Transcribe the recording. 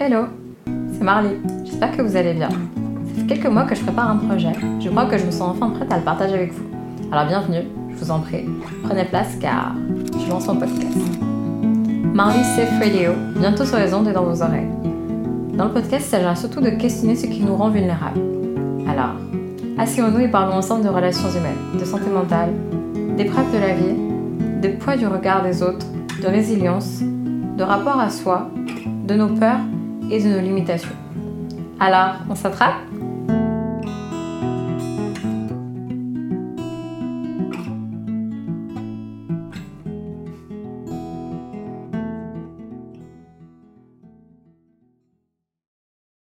Hello, c'est Marley. J'espère que vous allez bien. Ça fait quelques mois que je prépare un projet. Je crois que je me sens enfin prête à le partager avec vous. Alors bienvenue, je vous en prie. Prenez place car je lance mon podcast. Marley Safe Radio, bientôt sur les ondes et dans vos oreilles. Dans le podcast, il s'agira surtout de questionner ce qui nous rend vulnérables. Alors, asseyons-nous et parlons ensemble de relations humaines, de santé mentale, d'épreuves de la vie, des poids du regard des autres, de résilience, de rapport à soi, de nos peurs et de nos limitations. Alors, on s'attrape?